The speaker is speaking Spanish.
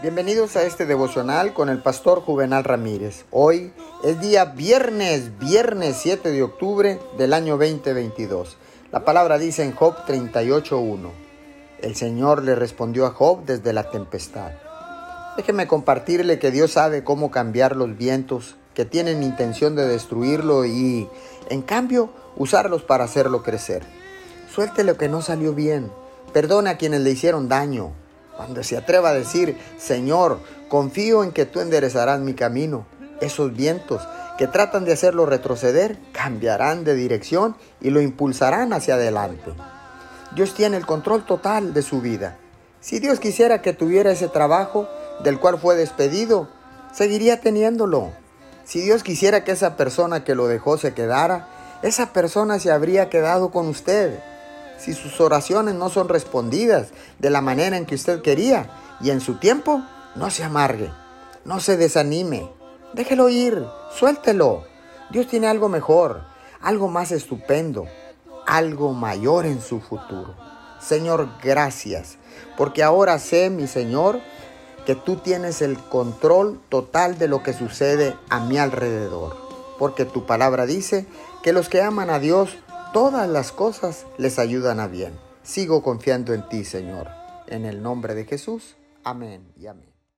Bienvenidos a este devocional con el pastor Juvenal Ramírez. Hoy es día viernes, viernes 7 de octubre del año 2022. La palabra dice en Job 38.1. El Señor le respondió a Job desde la tempestad. Déjeme compartirle que Dios sabe cómo cambiar los vientos que tienen intención de destruirlo y, en cambio, usarlos para hacerlo crecer. Suelte lo que no salió bien. Perdone a quienes le hicieron daño. Cuando se atreva a decir, Señor, confío en que tú enderezarás mi camino, esos vientos que tratan de hacerlo retroceder cambiarán de dirección y lo impulsarán hacia adelante. Dios tiene el control total de su vida. Si Dios quisiera que tuviera ese trabajo del cual fue despedido, seguiría teniéndolo. Si Dios quisiera que esa persona que lo dejó se quedara, esa persona se habría quedado con usted si sus oraciones no son respondidas de la manera en que usted quería y en su tiempo, no se amargue, no se desanime, déjelo ir, suéltelo. Dios tiene algo mejor, algo más estupendo, algo mayor en su futuro. Señor, gracias, porque ahora sé, mi Señor, que tú tienes el control total de lo que sucede a mi alrededor, porque tu palabra dice que los que aman a Dios, todas las cosas les ayudan a bien. Sigo confiando en ti, Señor. En el nombre de Jesús. Amén y amén.